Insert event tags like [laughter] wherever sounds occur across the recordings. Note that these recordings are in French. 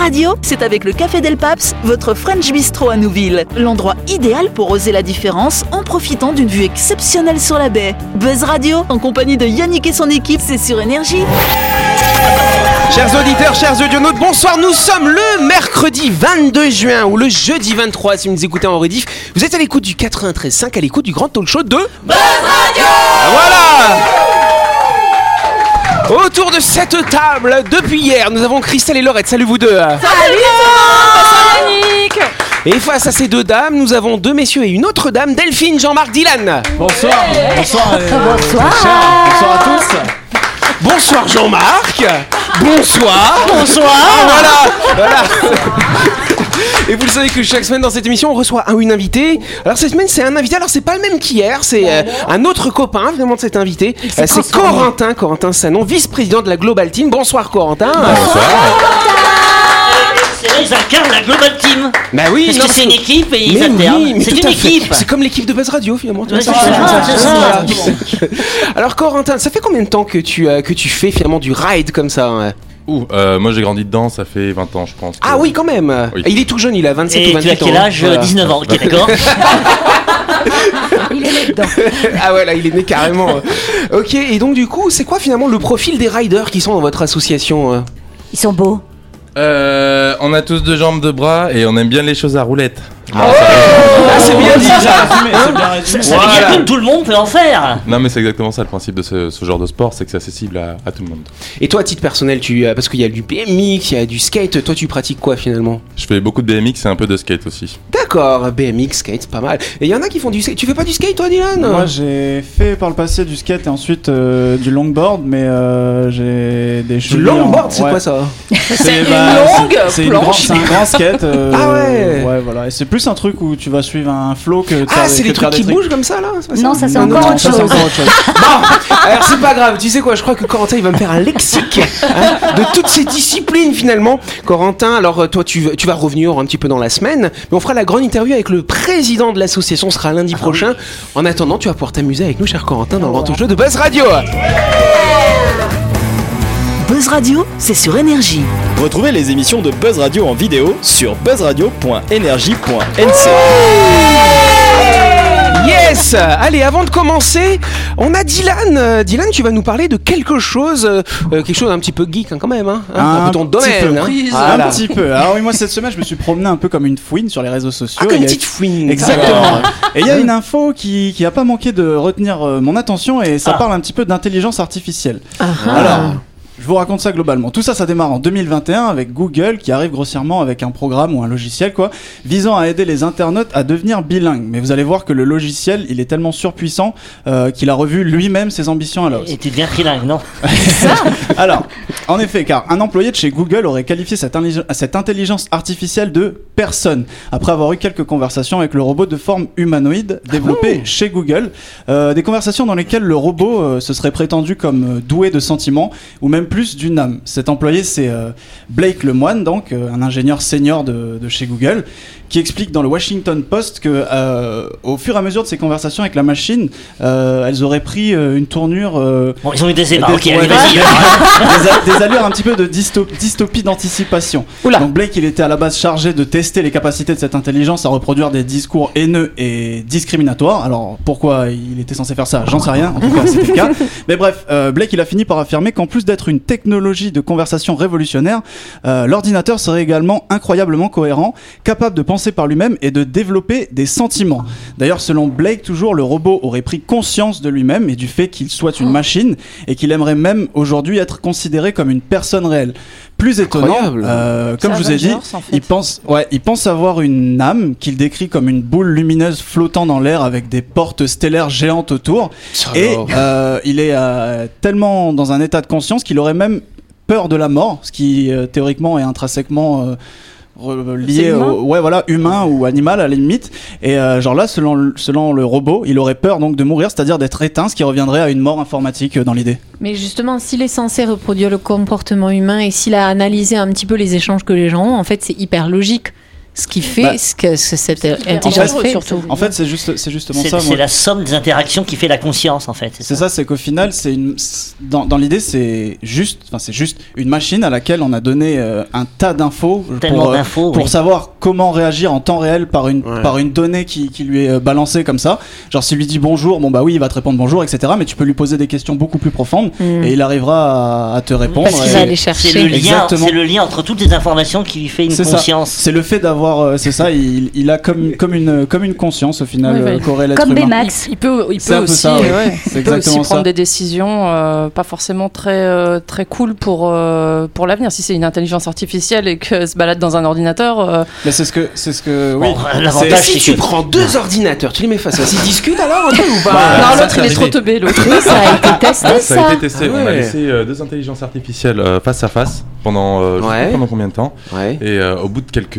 Radio, c'est avec le Café Del Paps, votre French Bistro à Nouville. L'endroit idéal pour oser la différence en profitant d'une vue exceptionnelle sur la baie. Buzz Radio, en compagnie de Yannick et son équipe, c'est sur Énergie. Chers auditeurs, chers audionautes, bonsoir. Nous sommes le mercredi 22 juin ou le jeudi 23 si vous nous écoutez en rediff. Vous êtes à l'écoute du 93.5, à l'écoute du grand talk show de Buzz Radio. Voilà. Autour de cette table, depuis hier, nous avons Christelle et Laurette. Salut vous deux. Et face à ces deux dames, nous avons deux messieurs et une autre dame, Delphine, Jean-Marc, Dylan. Bonsoir, bonsoir, euh, bonsoir. bonsoir à tous. Bonsoir Jean-Marc. Bonsoir. Bonsoir. Ah, voilà, voilà. Et vous le savez que chaque semaine dans cette émission, on reçoit un ou une invitée. Alors cette semaine, c'est un invité. Alors c'est pas le même qu'hier. C'est euh, un autre copain vraiment de cet invité. Euh, c'est Corentin, Corentin Sanon, vice-président de la Global Team. Bonsoir Corentin. C'est vrai, ils incarnent la Global Team. Bah oui, Parce non, que c'est une équipe et ils Mais alternent. oui, mais c'est tout une à fait. équipe. C'est comme l'équipe de Buzz Radio finalement. tu Ouais, vois, c'est ça, ça, ça, c'est ça, ça. voilà. Alors Corentin, ça fait combien de temps que tu, euh, que tu fais finalement du ride comme ça hein? Ouh, euh, moi j'ai grandi dedans, ça fait 20 ans je pense. Ah oui, quand même. Oui. Il est tout jeune, il a 27 ou Et 28 tu as quel ans. âge Voilà. 19 ans, ok [laughs] d'accord ah ouais, là, il est né carrément. ok, et donc du coup, c'est quoi finalement le profil des riders qui sont dans votre association euh? Ils sont beaux. Euh, on a tous deux jambes, deux bras et on aime bien les choses à roulettes. Non, Ah, c'est bien dit ça C'est bien résumé. Ça veut Voilà. dire que tout le monde peut en faire. non, mais c'est exactement ça le principe de ce, ce genre de sport, c'est que c'est accessible à, à tout le monde. Et toi, à titre personnel, tu, euh, parce qu'il y a du BMX, il y a du skate, toi tu pratiques quoi finalement? Je fais beaucoup de BMX et un peu de skate aussi. D'accord, BMX, skate, c'est pas mal. Et il y en a qui font du skate. Tu fais pas du skate toi, Dylan? Moi j'ai fait par le passé du skate et ensuite euh, du longboard, mais euh, j'ai des Du longboard, en- c'est ouais. quoi ça? C'est une bah, longue c'est- c'est une planche. grand- C'est un grand skate. euh, Ah ouais. Ouais, voilà. Et c'est plus un truc où tu vas suivre un flow que Ah, faire- c'est les trucs qui bougent comme ça là Non, ça, c'est encore autre chose. encore autre chose. [laughs] Bon, alors c'est pas grave, tu sais quoi, je crois que Corentin il va me faire un lexique hein, de toutes ces disciplines finalement. Corentin, alors euh, toi tu, vas- tu vas revenir un petit peu dans la semaine, mais on fera la grande interview avec le président de l'association, ce sera lundi prochain. En attendant, tu vas pouvoir t'amuser avec nous, cher Corentin, dans le grand jeu de Buzz Radio. Buzz Radio, c'est sur Énergie. Retrouvez les émissions de Buzz Radio en vidéo sur buzzradio.energie.nc. Yes Allez, avant de commencer, on a Dylan. Euh, Dylan, tu vas nous parler de quelque chose, euh, euh, quelque chose un petit peu geek hein, quand même, hein, un, peu ton petit domaine. peu. hein. Un petit peu. Alors oui, moi cette semaine, je me suis promené un peu comme une fouine sur les réseaux sociaux. Ah, comme une petite fouine. Exactement. Et il y a une info qui, qui a pas manqué de retenir euh, mon attention et ça Ah. parle un petit peu d'intelligence artificielle. Alors, je vous raconte ça globalement. Tout ça, ça démarre en 2021 avec Google qui arrive grossièrement avec un programme ou un logiciel quoi, visant à aider les internautes à devenir bilingues. Mais vous allez voir que le logiciel, il est tellement surpuissant euh, qu'il a revu lui-même ses ambitions à la hausse. Et tu deviens trilingue, non? [laughs] Alors, en effet, car un employé de chez Google aurait qualifié cette, intelli- cette intelligence artificielle de personne, après avoir eu quelques conversations avec le robot de forme humanoïde développé chez Google. Euh, des conversations dans lesquelles le robot euh, se serait prétendu comme doué de sentiments, ou même plus d'une âme. Cet employé, c'est euh, Blake Lemoine, donc euh, un ingénieur senior de, de chez Google, qui explique dans le Washington Post que euh, au fur et à mesure de ces conversations avec la machine, elles auraient pris une tournure Bon, ils ont eu des ébats, des- ok, ouais, [laughs] des- des, allures un petit peu de dysto- dystopie d'anticipation. Donc Blake, il était à la base chargé de tester les capacités de cette intelligence à reproduire des discours haineux et discriminatoires. Alors pourquoi il était censé faire ça, j'en sais rien. En tout cas, c'était le cas. [laughs] Mais bref, euh, Blake, il a fini par affirmer qu'en plus d'être une technologie de conversation révolutionnaire, euh, l'ordinateur serait également incroyablement cohérent, capable de penser par lui-même et de développer des sentiments. D'ailleurs, selon Blake, toujours, le robot aurait pris conscience de lui-même et du fait qu'il soit une machine et qu'il aimerait même aujourd'hui être considéré comme une personne réelle. Plus étonnant, euh, comme je vous ai dit, Avengers, en fait. il pense, ouais, il pense avoir une âme qu'il décrit comme une boule lumineuse flottant dans l'air avec des portes stellaires géantes autour. Et euh, il est euh, tellement dans un état de conscience qu'il aurait même peur de la mort, ce qui euh, théoriquement est intrinsèquement euh, lié humain au ouais voilà humain ou animal à la limite et euh, genre là selon le- selon le robot il aurait peur donc de mourir c'est-à-dire d'être éteint ce qui reviendrait à une mort informatique euh, dans l'idée Mais justement, s'il est censé reproduire le comportement humain et s'il a analysé un petit peu les échanges que les gens ont, en fait, c'est hyper logique. Ce qui fait Bah, ce que ce- cette intelligence en fait. surtout. En fait, c'est juste, c'est justement C'est ça. c'est moi. la somme des interactions qui fait la conscience en fait. C'est ça, c'est qu'au final, c'est une, c'est- dans, dans l'idée, c'est juste, enfin, c'est juste une machine à laquelle on a donné euh, un tas d'infos Tellement pour, euh, d'infos. pour oui. savoir comment réagir en temps réel par une, Ouais. par une donnée qui, qui lui est euh, balancée comme ça. Genre, s'il lui dit bonjour, bon bah oui, il va te répondre bonjour, etc. Mais tu peux lui poser des questions beaucoup plus profondes Mm. et il arrivera à, à te répondre. Parce qu'il va aller C'est chercher. le, lien, Exactement. c'est le lien entre toutes les informations qui lui fait une C'est ça. conscience. C'est le fait d'avoir, euh, c'est ça, il, il a comme, comme, une, comme une conscience au final, Ouais, ouais. euh, qu'aurait l'être Comme humain. Baymax. Il peut, il aussi, ça, ouais. ouais. C'est il peut aussi exactement prendre des décisions euh, pas forcément très, euh, très cool pour, euh, pour l'avenir. Si c'est une intelligence artificielle et que se balade dans un ordinateur, euh, Mais c'est ce que, c'est ce que, oui. Bon, C'est- L'avantage, Si c'est tu que prends deux ordinateurs, tu les mets face à face, ils discutent alors un peu ou pas Bah, non, l'autre il est trop teubé, l'autre. Oui, [laughs] ça a été testé, Ça a ça. été testé. Ah On a laissé euh, deux intelligences artificielles euh, face à face pendant, euh, pendant combien de temps. Ouais. Et euh, au bout de quelques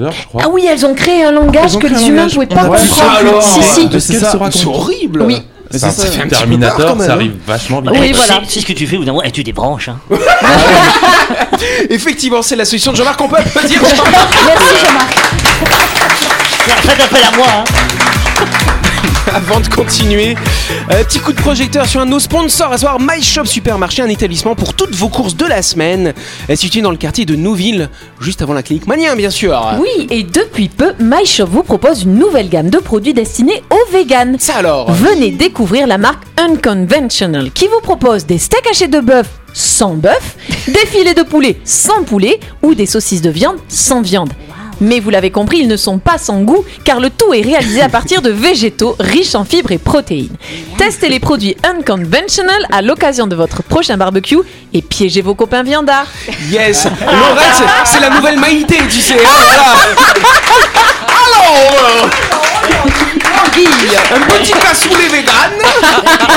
heures, je crois. Ah oui, elles ont créé un langage que un les humains ne pouvaient pas comprendre. Si, si. C'est. C'est horrible. Oui. Ça, c'est ça ça. un fait petit peu peur, Terminator, même, ça hein. arrive vachement vite. Oui, voilà. sais ce que tu fais, au bout d'un moment, eh, tu débranches. Hein. [laughs] Effectivement, c'est la solution de Jean-Marc, on peut dire. Merci Jean-Marc. Faites appel à moi. Hein. [laughs] Avant de continuer, euh, petit coup de projecteur sur un de nos sponsors, à savoir My Shop Supermarché, un établissement pour toutes vos courses de la semaine, euh, situé dans le quartier de Nouville, juste avant la clinique Manien, bien sûr. Oui, et depuis peu, MyShop vous propose une nouvelle gamme de produits destinés aux véganes. Ça alors Venez découvrir la marque Unconventional qui vous propose des steaks hachés de bœuf sans bœuf, [laughs] des filets de poulet sans poulet ou des saucisses de viande sans viande. Mais vous l'avez compris, ils ne sont pas sans goût car le tout est réalisé à partir de végétaux riches en fibres et protéines. Testez les produits Unconventional à l'occasion de votre prochain barbecue et piégez vos copains viandards. Yes Laurette, c'est- c'est la nouvelle Maïté, tu sais. hein, voilà. [laughs] Alors euh, Un petit cassoulet vegan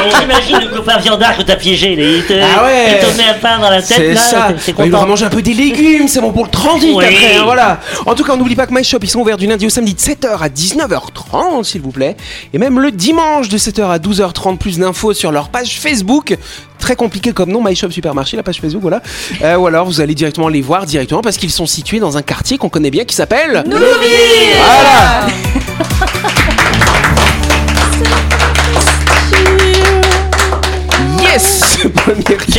[laughs] J'imagine le copain viandard que t'as piégé. là, Il te, Ah ouais. il te met un pain dans la tête. C'est là, ça. t'es- t'es Il va manger un peu des légumes, c'est bon pour le transit Oui. après. hein, voilà. En tout cas, on n'oublie pas que My Shop, ils sont ouverts du lundi au samedi de 7h à 19h30, s'il vous plaît. Et même le dimanche de 7h à 12h30, plus d'infos sur leur page Facebook. Très compliqué comme nom, My Shop Supermarché, la page Facebook, voilà. Euh, ou alors vous allez directement les voir directement parce qu'ils sont situés dans un quartier qu'on connaît bien qui s'appelle. Voilà. [laughs]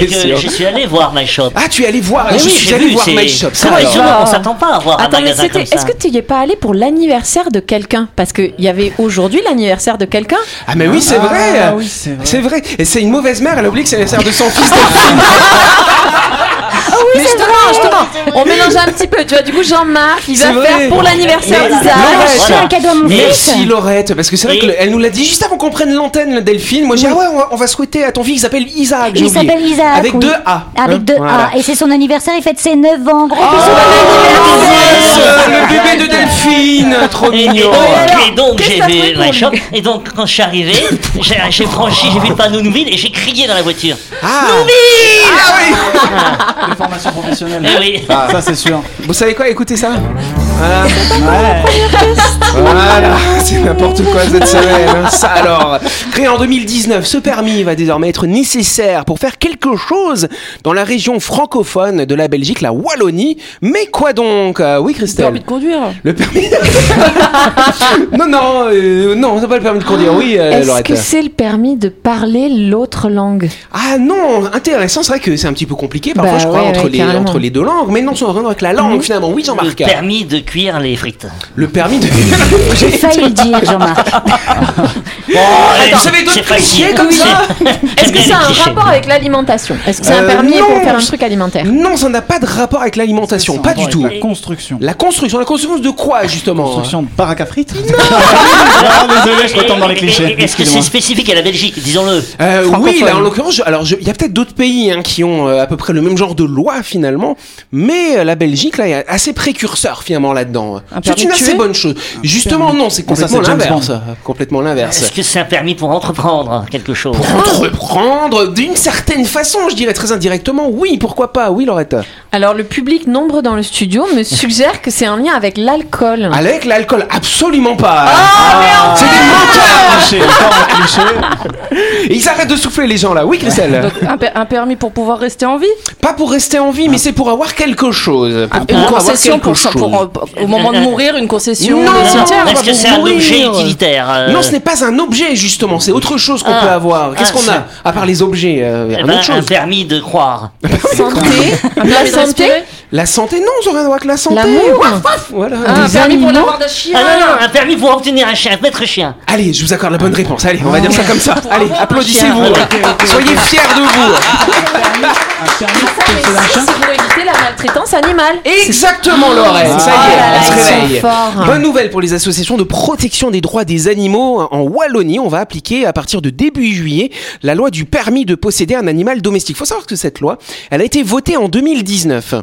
C'est que question. je suis allé voir My Shop. Ah, tu es allé voir, Oui, je oui, suis allé vu, voir My Shop. Ça vrai, on s'attend pas à voir un Attends, mais magasin c'était. comme ça. Est-ce que tu y es pas allé pour l'anniversaire de quelqu'un? Parce qu'il y avait aujourd'hui l'anniversaire de quelqu'un. Ah mais oui c'est Ah, vrai oui, c'est vrai. C'est vrai Et c'est une mauvaise mère, elle a oublié que c'est l'anniversaire de son fils [laughs] Delphine. Oui, justement, justement. On mélange un petit peu. Tu vois, du coup, Jean-Marc, il va vrai. faire pour l'anniversaire Mais- J'ai Voilà. un cadeau à mon Mais- fils. Merci Laurette, parce que c'est vrai qu'elle nous l'a dit juste avant qu'on prenne l'antenne, Delphine. Moi j'ai dit, ah ouais, on va, on va souhaiter à ton fils qui s'appelle Isaac. Il s'appelle Isaac. Avec oui. deux A. Avec hein, deux voilà. A. Et c'est son anniversaire, il fête ses 9 ans. Gros bisous. Yes, le bébé de Delphine, trop mignon. donc, et donc, j'ai vu pour Shop. Et donc, quand je suis arrivé, j'ai franchi, j'ai vu le panneau Nouville et j'ai crié dans la voiture. Ah. Ah oui. Des formations professionnelles. Eh oui. Ça, c'est sûr. Vous savez quoi? Écoutez ça. Voilà. [laughs] Voilà, c'est n'importe quoi cette semaine. hein. Ça alors. Créé en 2019, ce permis va désormais être nécessaire pour faire quelque chose dans la région francophone de la Belgique, la Wallonie. Mais quoi donc Euh, Oui, Christelle. envie de conduire Le permis. [laughs] non, non, euh, non, c'est pas le permis de conduire. Oui, euh, Est-ce que c'est le permis de parler l'autre langue? Ah non, intéressant. C'est vrai que c'est un petit peu compliqué parfois, Bah je crois, ouais, entre, ouais, les, carrément. entre les deux langues. Mais non, c'est en rien avec la langue finalement. Oui, Le Jean-Marc. permis de cuire les frites. Le permis de. [laughs] J'ai failli le dire, Jean-Marc. [laughs] Bon, Attends, vous avez d'autres clichés comme ça Est-ce que c'est un rapport avec l'alimentation Est-ce que c'est un Euh, permis non. pour faire un truc alimentaire Non, ça n'a pas de rapport avec l'alimentation, pas du tout. La construction. La construction, la construction de quoi justement Construction de baraque à frites [laughs] Ah, désolé, je retombe dans les clichés. Est-ce que c'est Excusez-moi. spécifique à la Belgique Disons-le. Euh, oui, là en l'occurrence, je- alors je- il y a peut-être d'autres pays hein, qui ont euh, à peu près le même genre de loi finalement, mais euh, la Belgique là est assez précurseur finalement là-dedans. Un C'est une assez bonne chose. Justement non, c'est Ah, ça, complètement l'inverse. Complètement l'inverse. Est-ce que c'est un permis pour entreprendre quelque chose Pour entreprendre d'une certaine façon, je dirais très indirectement, oui, pourquoi pas, oui Laurette. Alors, le public nombreux dans le studio me [laughs] suggère que c'est en lien avec l'alcool. Avec l'alcool, absolument pas. Ah, c'est des menteurs. Un. Et [laughs] ils arrêtent de souffler les gens là. Oui, Christelle. Donc, un, per- un permis pour pouvoir rester en vie? Pas pour rester en vie, mais c'est pour avoir quelque chose. Pour Une avoir concession quelque pour, chose. pour, au moment de mourir, une concession Non, au cimetière Est-ce que c'est un objet utilitaire euh, Non, ce n'est pas un objet justement, c'est autre chose qu'on Ah. peut avoir. Qu'est-ce Ah, qu'on a à part les objets euh, eh Un ben, autre [laughs] un permis de croire. Santé. Un La santé. La santé, non, ça n'a rien à voir avec la santé. L'amour. Voilà. Ah, Un permis pour l'avoir de chien Ah non, non, un permis pour obtenir un chien, maître chien. Allez, je vous accorde la bonne réponse. Allez, on va dire ça comme ça. Allez, un applaudissez-vous. Soyez fiers de vous. Un permis pour. C'est éviter la maltraitance animale. Exactement, Lorraine. Ça y est, là, elle se réveille. forts. Bonne nouvelle pour les associations de protection des droits des animaux. En Wallonie, on va appliquer à partir de début juillet la loi du permis de posséder un animal domestique. Il faut savoir que cette loi, elle a été votée en 2019.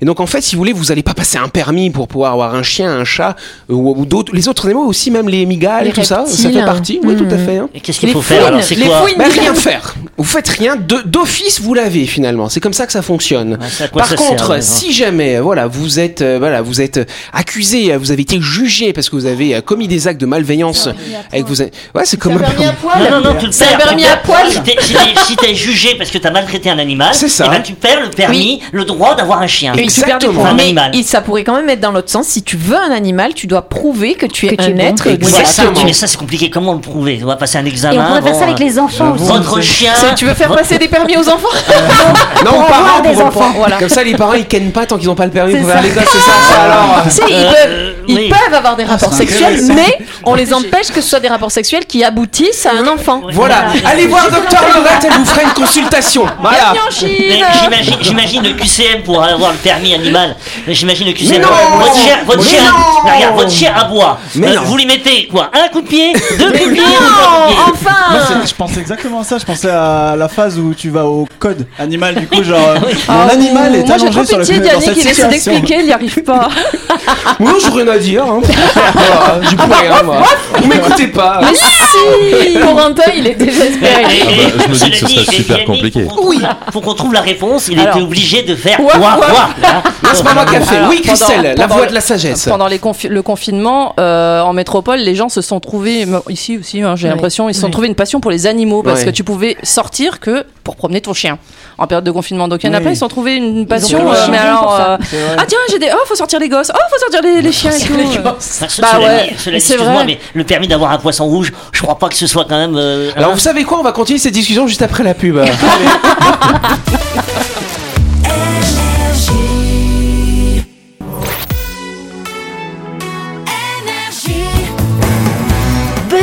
Et donc, en fait, si vous voulez, vous n'allez pas passer un permis pour pouvoir avoir un chien, un chat euh, ou, ou d'autres, les autres animaux aussi, même les migales, Les tout ça. Ça fait partie. Oui, tout à fait. hein. Et qu'est-ce qu'il faut faire alors C'est les fouines. Bah, rien faire. Vous faites rien. De- D'office, vous l'avez finalement. C'est comme ça que ça fonctionne. Ouais, à Par ça contre, sert, ouais, si jamais, voilà, vous êtes, euh, voilà, vous êtes euh, accusé, euh, vous avez été jugé parce que vous avez euh, commis des actes de malveillance, et que vous, ouais, c'est comme un permis. Non, non, non, tu le perds. tu permis à poil. Si t'es- Si jugé parce que t'as maltraité un animal, C'est ça. eh ben, tu perds le permis, le droit d'avoir un chien. Et tu Exactement. Un Mais animal. ça pourrait quand même être dans l'autre sens. Si tu veux un animal, tu dois prouver que tu es Que tu un es bon. être. Ça, Exactement. mais ça c'est compliqué. Comment le prouver? On va passer un Et examen. on pourrait faire bon, ça avec les enfants aussi. Votre chien. Tu veux faire passer des permis aux enfants [laughs] Non, aux avoir parents des pour le enfants. Voilà. Comme ça, les parents ils kennent pas tant qu'ils n'ont pas le permis pour faire gosses, c'est ça. ça, alors. Si, ils, Euh, peuvent, ils oui. peuvent avoir des rapports c'est sexuels, mais on les empêche que ce soit des rapports sexuels qui aboutissent à un enfant. Voilà. Allez voir Docteur Lorette, elle vous fera une consultation. Voilà. J'imagine, le QCM pour avoir le permis animal. Mais J'imagine le QCM. Non votre chien, votre chien, regarde, votre chien aboie. Mais Euh, non. vous lui mettez quoi Un coup de pied, deux coups de pied, Non, enfin je pensais exactement à ça. Je pensais à la phase où tu vas au code animal. Du coup, genre, euh, [laughs] Ah, mon animal est Moi j'ai allongé trop sur le pitié cette il essaie situation. d'expliquer, il n'y arrive pas. [laughs] Moi, j'ai rien à dire. Hein. Voilà, J'ai plus rien, moi. Vous m'écoutez pas. Mais si [laughs] Corentin, il est désespéré. Ah bah, je me dis que ce serait super Yannick, compliqué. Qu'on- faut qu'on trouve la réponse. Il était obligé de faire quoi, quoi. Non, c'est pas moi qui a fait. Alors, Oui, Christelle, la voix de la sagesse. Pendant le confinement, euh, en métropole, les gens se sont trouvés, ici aussi, hein, j'ai l'impression, ils se sont trouvés une passion pour les animaux parce que tu pouvais sortir que pour promener ton chien en période de confinement. Donc il y en a Oui. plein, ils se sont trouvés une passion. euh, mais alors, euh, ah tiens, j'ai des, oh faut sortir les gosses, oh faut sortir les, les chiens et tout. Enfin, ce- Bah ouais, c'est excuse-moi, vrai. mais le permis d'avoir un poisson rouge, je crois pas que ce soit quand même. euh, Alors, hein. vous savez quoi On va continuer cette discussion juste après la pub. [laughs] [laughs]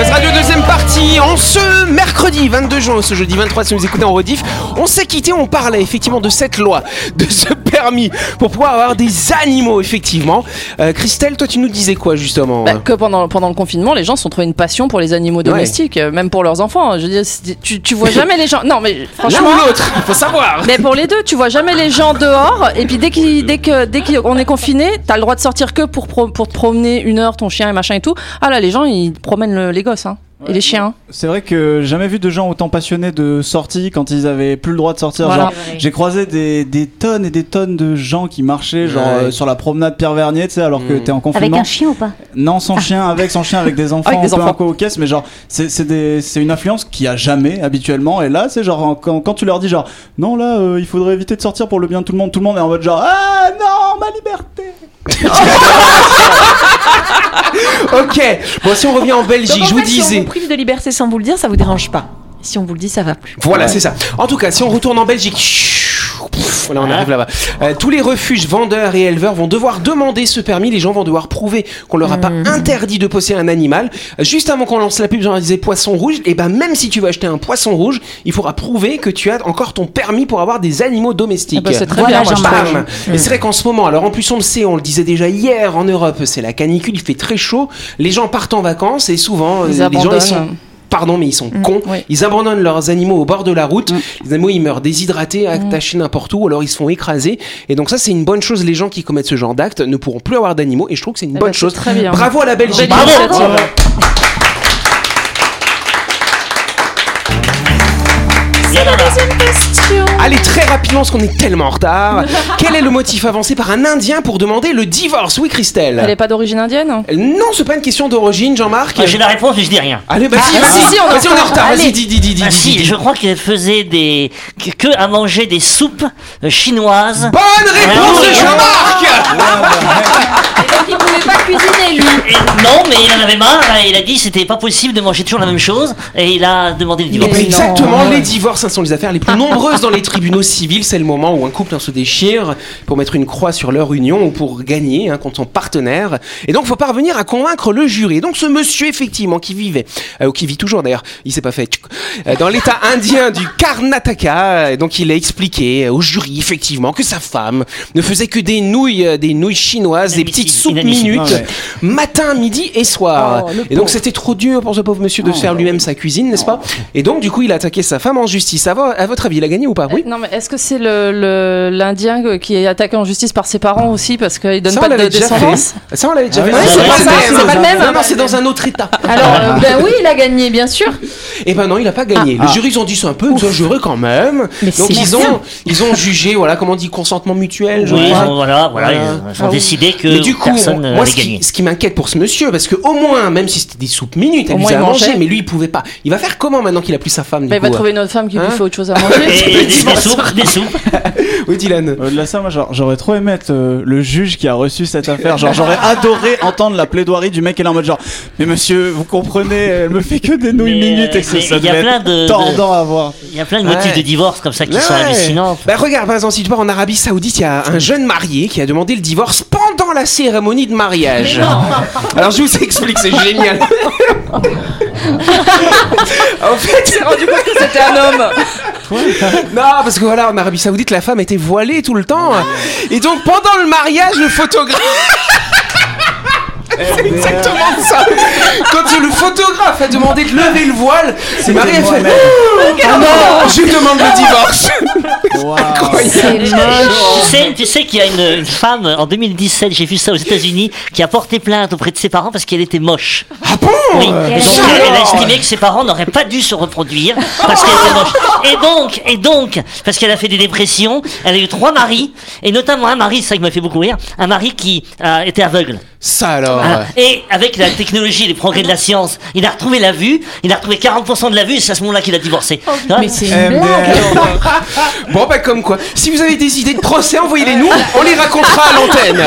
Buzz Radio deuxième partie en ce mercredi 22 juin, ce jeudi 23 si vous écoutez en rediff. On s'est quitté, on parlait effectivement de cette loi, de ce permis pour pouvoir avoir des animaux effectivement. Euh, Christelle, toi tu nous disais quoi justement Bah, que pendant, pendant le confinement, les gens se sont trouvés une passion pour les animaux domestiques, euh, même pour leurs enfants. Je veux dire, tu, tu vois jamais les gens. Non, mais [laughs] L'un franchement. ou l'autre, il faut savoir. Mais pour les deux, tu vois jamais les gens dehors. Et puis dès qu'il, dès que, dès qu'on est confiné, t'as le droit de sortir que pour pro- pour te promener une heure ton chien et machin et tout. Ah là, les gens ils promènent le- les gosses, hein, et les chiens. C'est vrai que j'ai jamais vu de gens autant passionnés de sortie quand ils avaient plus le droit de sortir. Voilà. Genre, j'ai croisé des, des tonnes et des tonnes de gens qui marchaient genre Ouais. euh, sur la promenade Pierre Vernier, tu sais, alors que Mm. t'es en Avec confinement. un chien ou pas? Non, sans chien, avec sans chien, avec des [laughs] enfants, Avec des un peu enfants. un peu aux caisses, mais genre, c'est une influence qu'il y a jamais habituellement. Et là, c'est genre, en- quand, quand tu leur dis genre, non, là, euh, il faudrait éviter de sortir pour le bien de tout le monde, tout le monde est en mode genre, ah non, ma liberté. [laughs] [laughs] Ok, bon si on revient en Belgique, Donc, en je vous fait, Si on disais. vous prive de liberté sans vous le dire, ça vous dérange pas. Si on vous le dit, ça va plus. Voilà, c'est ça. En tout cas, si on retourne en Belgique, voilà, on arrive là-bas. Euh, tous les refuges vendeurs et éleveurs vont devoir demander ce permis. Les gens vont devoir prouver qu'on leur a pas interdit de posséder un animal. Euh, juste avant qu'on lance la pub, j'en disais poisson rouge. Et ben même si tu veux acheter un poisson rouge, il faudra prouver que tu as encore ton permis pour avoir des animaux domestiques. Ah bah, c'est très Voilà, bien, moi je trouve. Et c'est vrai qu'en ce moment, alors en plus on le sait, on le disait déjà hier en Europe, c'est la canicule, il fait très chaud, les gens partent en vacances et souvent euh, Ils les gens ils sont pardon, mais ils sont cons. Ils abandonnent leurs animaux au bord de la route. Les animaux, ils meurent déshydratés, attachés n'importe où, alors ils se font écraser. Et donc ça, c'est une bonne chose. Les gens qui commettent ce genre d'actes ne pourront plus avoir d'animaux. Et je trouve que c'est une bonne chose. Bravo à la Belgique. Bravo. C'est. Allez, très rapidement, parce qu'on est tellement en retard. [laughs] Quel est le motif avancé par un Indien pour demander le divorce? Oui, Christelle. Elle est pas d'origine indienne? Non, c'est pas une question d'origine, Jean-Marc. Moi, J'ai la réponse, mais je dis rien. Allez, vas-y, Ah, vas-y, si, si, on est en vas-y, on est en retard. Vas-y, dis, dis, dis, dis. Ah si, je crois qu'elle faisait des que, que à manger des soupes euh, chinoises. Bonne réponse Ah, de. Jean-Marc Il pouvait pas cuisiner lui. Et non, mais il en avait marre. et Il a dit que c'était pas possible de manger toujours la même chose et il a demandé le divorce. Exactement, les divorces hein, sont les affaires les plus nombreuses dans les tribunaux civils. C'est le moment où un couple hein, se déchire pour mettre une croix sur leur union ou pour gagner hein, contre son partenaire. Et donc, faut parvenir à convaincre le jury. Et donc, ce monsieur, effectivement, qui vivait, euh, ou qui vit toujours d'ailleurs, il s'est pas fait, euh, dans l'état [laughs] indien du Karnataka. Et donc, il a expliqué au jury, effectivement, que sa femme ne faisait que des nouilles, euh, des nouilles chinoises, des petites soupes. Minutes, Ah ouais. matin, midi et soir. Oh, le et donc, c'était trop dur pour ce pauvre monsieur de faire lui-même sa cuisine, n'est-ce pas? Et donc, du coup, il a attaqué sa femme en justice. À, vo- à votre avis, il a gagné ou pas? Oui. Non, mais est-ce que c'est le- le- l'Indien euh, qui est attaqué en justice par ses parents aussi parce qu'il donne Ça, pas de descendance? Ça, on l'avait déjà Ah fait. oui, Non, c'est c'est pas pas, ça, le c'est même. pas le même. Non, non, c'est dans un autre état. Alors, euh, ben oui, il a gagné, bien sûr. Et ben non, il a pas gagné. Ah. Les jurys ont dit c'est un peu exagéré quand même. Mais Donc ils ont, ils ont jugé, voilà, comment on dit, consentement mutuel. Oui, ils crois. ont, voilà, voilà, ils ont décidé que Mais du coup, personne moi, ce qui, gagner. ce qui m'inquiète pour ce monsieur, parce que au moins, même si c'était des soupes minutes, elle lui manger, mangeait. mais lui, il pouvait pas. Il va faire comment maintenant qu'il a plus sa femme du Bah, il va trouver une autre femme qui Hein lui fait autre chose à manger. [laughs] Et des, des soupes, des soupes. [laughs] Oui, Dylan. Au-delà de ça, moi genre, j'aurais trop aimé être euh, le juge qui a reçu cette affaire. Genre, j'aurais [laughs] adoré entendre la plaidoirie du mec qui est là en mode genre, mais monsieur, vous comprenez, elle me fait que des nouilles Mais, minutes et que ça il y a devait plein être de- de- tordant à voir. Il y a plein de motifs Ouais. de divorce comme ça qui sont hallucinants. Bah regarde, par exemple, si tu pars en Arabie Saoudite, il y a un jeune marié qui a demandé le divorce pendant la cérémonie de mariage. [laughs] Alors je vous explique, c'est génial. [laughs] en fait, rendu compte que c'était un homme. non, parce que voilà, en Arabie Saoudite, la femme était voilée tout le temps. Et donc pendant le mariage, le photographe. [laughs] C'est exactement ça. Quand le photographe a demandé de lever le voile, c'est Marie a fait. Ah non, je demande le divorce. [laughs] Incroyable. Tu sais, tu sais qu'il y a une, une femme en 2017, j'ai vu ça aux États-Unis, qui a porté plainte auprès de ses parents parce qu'elle était moche. Ah bon Oui. Et donc elle, elle a estimé que ses parents n'auraient pas dû se reproduire parce qu'elle était moche. Et donc, et donc, parce qu'elle a fait des dépressions, elle a eu trois maris et notamment un mari, ça qui m'a fait beaucoup rire, un mari qui euh, était aveugle. Ça alors. Hein. Et avec la technologie et les progrès de la science, il a retrouvé la vue, il a retrouvé 40% de la vue et c'est à ce moment-là qu'il a divorcé. Hein Mais c'est une blague. [laughs] Bon bah comme quoi, si vous avez des idées de procès, envoyez-les nous, on les racontera à l'antenne.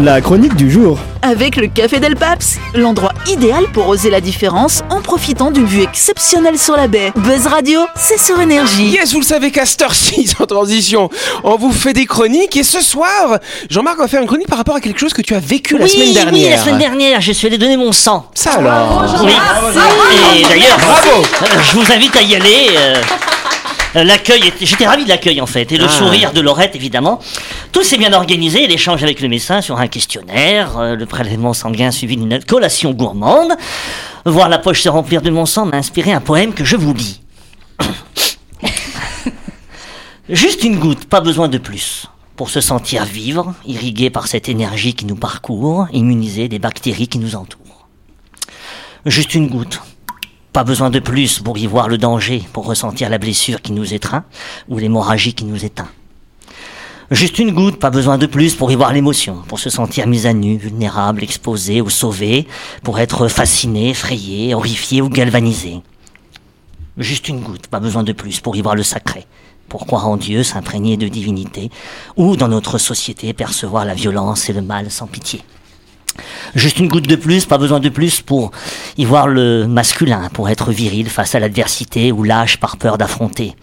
La chronique du jour. Avec le Café Del Paps, l'endroit idéal pour oser la différence en profitant d'une vue exceptionnelle sur la baie. Buzz Radio, c'est sur énergie. Yes, vous le savez cette heure-ci, [laughs] en transition, on vous fait des chroniques et ce soir, Jean-Marc va faire une chronique par rapport à quelque chose que tu as vécu la semaine dernière. oui, la semaine dernière, je suis allé donner mon sang. Ça alors. Oui. Et d'ailleurs, Bravo. je vous invite à y aller. euh, L'accueil, était- j'étais ravi de l'accueil en fait, et le Ah. sourire de Laurette évidemment. Tout s'est bien organisé, l'échange avec le médecin sur un questionnaire, euh, le prélèvement sanguin suivi d'une collation gourmande. Voir la poche se remplir de mon sang m'a inspiré un poème que je vous lis. [coughs] Juste une goutte, pas besoin de plus. Pour se sentir vivre, irrigué par cette énergie qui nous parcourt, immunisé des bactéries qui nous entourent. Juste une goutte. Pas besoin de plus pour y voir le danger, pour ressentir la blessure qui nous étreint ou l'hémorragie qui nous éteint. Juste une goutte, pas besoin de plus pour y voir l'émotion, pour se sentir mis à nu, vulnérable, exposé ou sauvé, pour être fasciné, effrayé, horrifié ou galvanisé. Juste une goutte, pas besoin de plus pour y voir le sacré, pour croire en Dieu, s'imprégner de divinité, ou dans notre société percevoir la violence et le mal sans pitié. Juste une goutte de plus, pas besoin de plus pour y voir le masculin, pour être viril face à l'adversité ou lâche par peur d'affronter.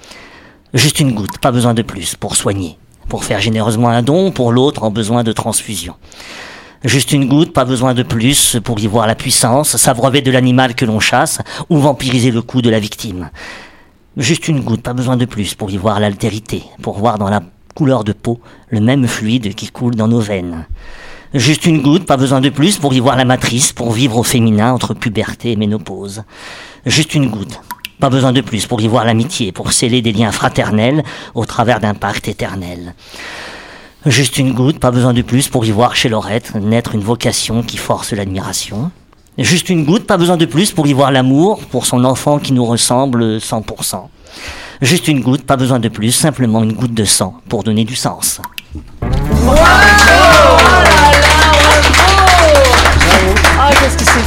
Juste une goutte, pas besoin de plus pour soigner, pour faire généreusement un don pour l'autre en besoin de transfusion. Juste une goutte, pas besoin de plus pour y voir la puissance, s'abreuver de l'animal que l'on chasse ou vampiriser le cou de la victime. Juste une goutte, pas besoin de plus pour y voir l'altérité, pour voir dans la couleur de peau le même fluide qui coule dans nos veines. Juste une goutte, pas besoin de plus pour y voir la matrice, pour vivre au féminin entre puberté et ménopause. Juste une goutte, pas besoin de plus pour y voir l'amitié, pour sceller des liens fraternels au travers d'un pacte éternel. Juste une goutte, pas besoin de plus pour y voir chez Laurette naître une vocation qui force l'admiration. Juste une goutte, pas besoin de plus pour y voir l'amour pour son enfant qui nous ressemble 100%. Juste une goutte, pas besoin de plus, simplement une goutte de sang pour donner du sens.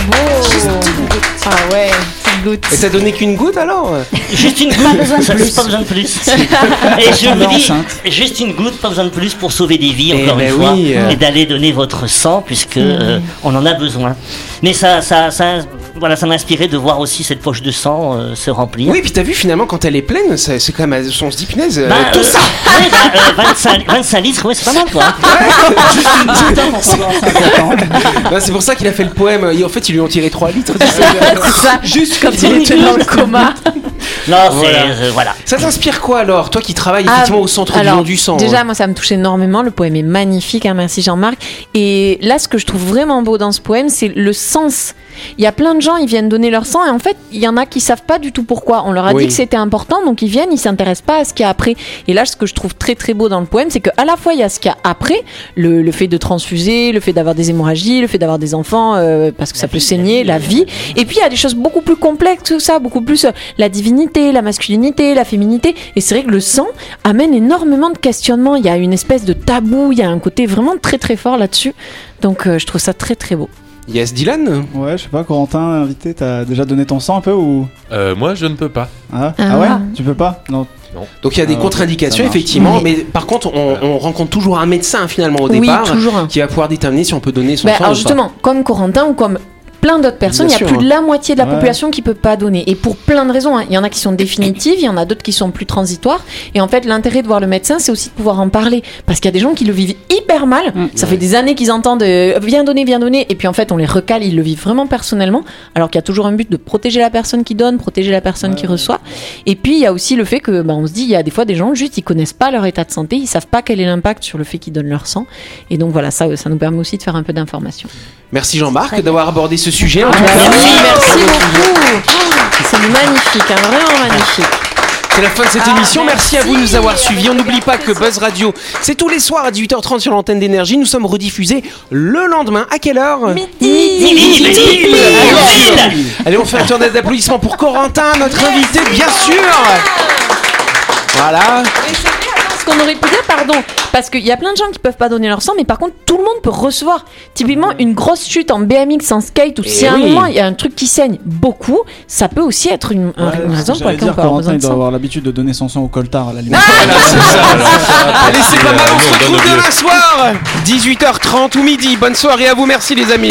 Beau Ah ouais, petite goutte. Et t'as donné qu'une goutte alors Juste une goutte, besoin de ça, plus. pas besoin de plus. [laughs] Et je me dis, juste une goutte, pas besoin de plus pour sauver des vies, Eh encore ben une fois, oui, euh. et d'aller donner votre sang, puisque euh, on en a besoin. Mais ça, ça, ça, voilà, ça m'a inspiré de voir aussi cette poche de sang euh, se remplir. Oui, puis t'as vu finalement quand elle est pleine, c'est quand même. On se dit, punaise, euh, Bah, tout euh, ça ouais, bah, euh, 25, 25 litres, ouais, c'est pas mal, quoi. [laughs] [laughs] Bah, C'est pour ça qu'il a fait le poème. Et en fait, ils lui ont tiré 3 litres. [laughs] C'est ça, juste quand il était dans le coma. Non, c'est, Voilà. euh, voilà. Ça t'inspire quoi alors Toi qui travailles Ah, effectivement au centre du alors, du sang. Déjà, hein. moi, ça me touche énormément. Le poème est magnifique. hein, merci Jean-Marc. Et là, ce que je trouve vraiment beau dans ce poème, c'est le sens. Il y a plein de gens, ils viennent donner leur sang et en fait, il y en a qui savent pas du tout pourquoi. On leur a Oui. dit que c'était important, donc ils viennent, ils s'intéressent pas à ce qu'il y a après. Et là, ce que je trouve très très beau dans le poème, c'est qu'à la fois il y a ce qu'il y a après, le, le fait de transfuser, le fait d'avoir des hémorragies, le fait d'avoir des enfants euh, parce que ça peut saigner, la vie. Et puis il y a des choses beaucoup plus complexes, tout ça, beaucoup plus euh, la divinité, la masculinité, la féminité. Et c'est vrai que le sang amène énormément de questionnements. Il y a une espèce de tabou, il y a un côté vraiment très très fort là-dessus. Donc euh, je trouve ça très très beau. Yes, Dylan Ouais, je sais pas, Corentin, invité, t'as déjà donné ton sang un peu ou? Euh, moi, je ne peux pas. Ah, Ah. ah ouais? Tu peux pas? Non. Donc il y a des Ah, contre-indications effectivement, Oui. mais par contre on, on rencontre toujours un médecin finalement au oui, départ toujours un. qui va pouvoir déterminer si on peut donner son Bah, sang alors ou pas. justement, comme Corentin ou comme plein d'autres personnes, Bien il y a sûr, plus de la moitié de la Ouais. population qui peut pas donner. Et pour plein de raisons. hein. Il y en a qui sont définitives, il y en a d'autres qui sont plus transitoires. Et en fait, l'intérêt de voir le médecin, c'est aussi de pouvoir en parler. Parce qu'il y a des gens qui le vivent hyper mal. Ça fait des années qu'ils entendent euh, viens donner, viens donner. Et puis en fait, on les recale, ils le vivent vraiment personnellement. Alors qu'il y a toujours un but de protéger la personne qui donne, protéger la personne qui reçoit. Et puis il y a aussi le fait que, bah, on se dit, il y a des fois des gens juste ils connaissent pas leur état de santé, ils savent pas quel est l'impact sur le fait qu'ils donnent leur sang. Et donc voilà, ça, ça nous permet aussi de faire un peu d'information. Merci Jean-Marc d'avoir abordé ce sujet. en Ah, tout cas. merci, merci beaucoup. C'est magnifique, hein, vraiment magnifique. C'est la fin de cette émission. Merci à vous de nous avoir suivis. On n'oublie pas que Buzz Radio, c'est tous les soirs à 18h30 sur l'antenne d'énergie. Nous sommes rediffusés le lendemain. À quelle heure? Midi. Allez, on fait un tour d'applaudissements pour Corentin, notre invité, bien sûr. Voilà. Qu'on aurait pu dire, pardon, parce qu'il y a plein de gens qui peuvent pas donner leur sang, mais par contre, tout le monde peut recevoir. Typiquement, une grosse chute en BMX, en skate, ou Eh si à un moment il y a un truc qui saigne beaucoup, ça peut aussi être une, un- une raison pour laquelle on peut avoir Corentin, besoin il de doit sang. avoir l'habitude de donner son sang au coltard à la limite. [laughs] [laughs] Allez, c'est pas mal. On se retrouve demain soir, 18h30 ou midi. Bonne soirée à vous. Merci les amis.